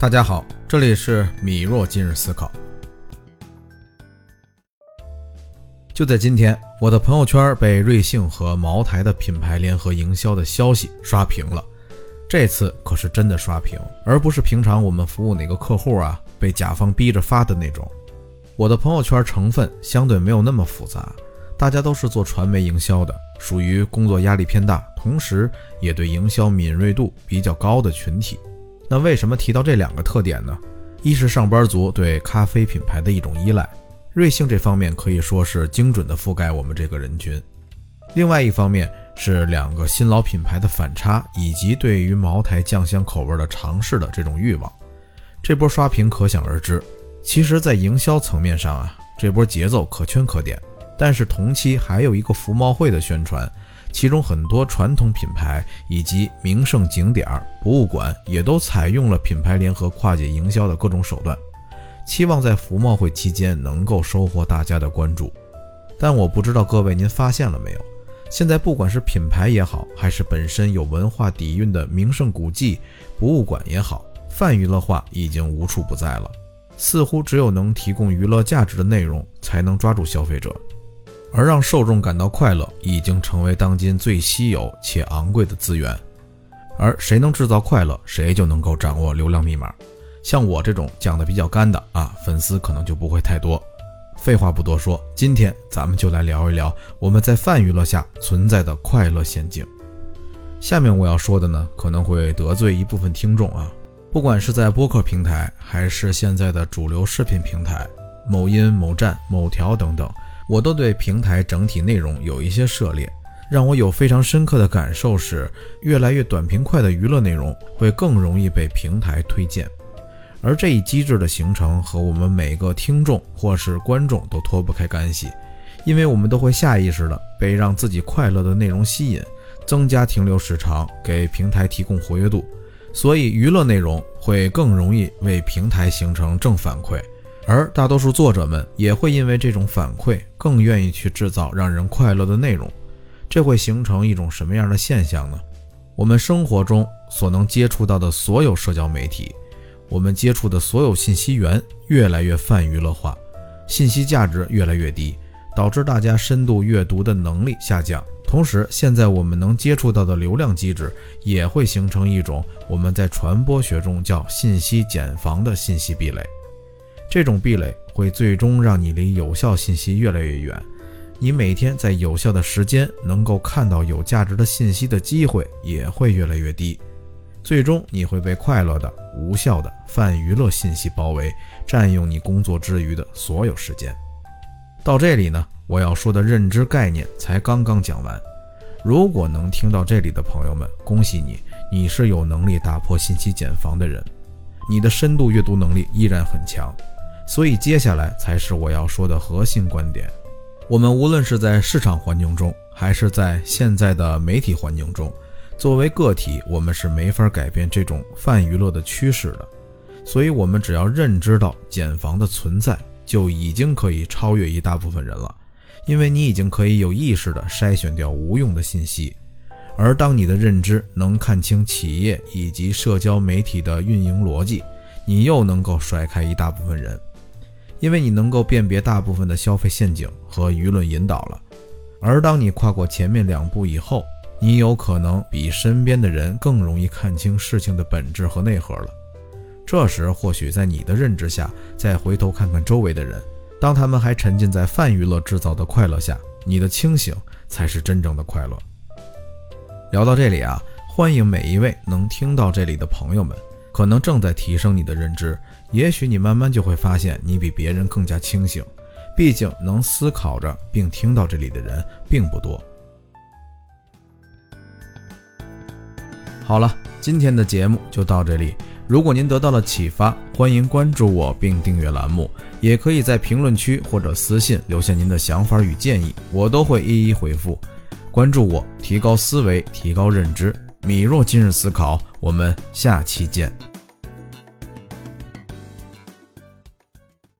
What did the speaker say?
大家好，这里是米若今日思考。就在今天，我的朋友圈被瑞幸和茅台的品牌联合营销的消息刷屏了。这次可是真的刷屏，而不是平常我们服务哪个客户啊被甲方逼着发的那种。我的朋友圈成分相对没有那么复杂，大家都是做传媒营销的，属于工作压力偏大，同时也对营销敏锐度比较高的群体。那为什么提到这两个特点呢？一是上班族对咖啡品牌的一种依赖，瑞幸这方面可以说是精准的覆盖我们这个人群；另外一方面是两个新老品牌的反差，以及对于茅台酱香口味的尝试的这种欲望。这波刷屏可想而知。其实，在营销层面上啊，这波节奏可圈可点。但是同期还有一个福茂会的宣传。其中很多传统品牌以及名胜景点、博物馆也都采用了品牌联合跨界营销的各种手段，期望在福茂会期间能够收获大家的关注。但我不知道各位您发现了没有？现在不管是品牌也好，还是本身有文化底蕴的名胜古迹、博物馆也好，泛娱乐化已经无处不在了。似乎只有能提供娱乐价值的内容，才能抓住消费者。而让受众感到快乐，已经成为当今最稀有且昂贵的资源。而谁能制造快乐，谁就能够掌握流量密码。像我这种讲的比较干的啊，粉丝可能就不会太多。废话不多说，今天咱们就来聊一聊我们在泛娱乐下存在的快乐陷阱。下面我要说的呢，可能会得罪一部分听众啊。不管是在播客平台，还是现在的主流视频平台，某音、某站、某条等等。我都对平台整体内容有一些涉猎，让我有非常深刻的感受是，越来越短平快的娱乐内容会更容易被平台推荐，而这一机制的形成和我们每个听众或是观众都脱不开干系，因为我们都会下意识的被让自己快乐的内容吸引，增加停留时长，给平台提供活跃度，所以娱乐内容会更容易为平台形成正反馈。而大多数作者们也会因为这种反馈，更愿意去制造让人快乐的内容。这会形成一种什么样的现象呢？我们生活中所能接触到的所有社交媒体，我们接触的所有信息源越来越泛娱乐化，信息价值越来越低，导致大家深度阅读的能力下降。同时，现在我们能接触到的流量机制也会形成一种我们在传播学中叫信息茧房的信息壁垒。这种壁垒会最终让你离有效信息越来越远，你每天在有效的时间能够看到有价值的信息的机会也会越来越低，最终你会被快乐的、无效的泛娱乐信息包围，占用你工作之余的所有时间。到这里呢，我要说的认知概念才刚刚讲完。如果能听到这里的朋友们，恭喜你，你是有能力打破信息茧房的人，你的深度阅读能力依然很强。所以接下来才是我要说的核心观点。我们无论是在市场环境中，还是在现在的媒体环境中，作为个体，我们是没法改变这种泛娱乐的趋势的。所以，我们只要认知到茧房的存在，就已经可以超越一大部分人了。因为你已经可以有意识地筛选掉无用的信息。而当你的认知能看清企业以及社交媒体的运营逻辑，你又能够甩开一大部分人。因为你能够辨别大部分的消费陷阱和舆论引导了，而当你跨过前面两步以后，你有可能比身边的人更容易看清事情的本质和内核了。这时，或许在你的认知下，再回头看看周围的人，当他们还沉浸在泛娱乐制造的快乐下，你的清醒才是真正的快乐。聊到这里啊，欢迎每一位能听到这里的朋友们。可能正在提升你的认知，也许你慢慢就会发现你比别人更加清醒。毕竟能思考着并听到这里的人并不多。好了，今天的节目就到这里。如果您得到了启发，欢迎关注我并订阅栏目，也可以在评论区或者私信留下您的想法与建议，我都会一一回复。关注我，提高思维，提高认知。米若今日思考，我们下期见。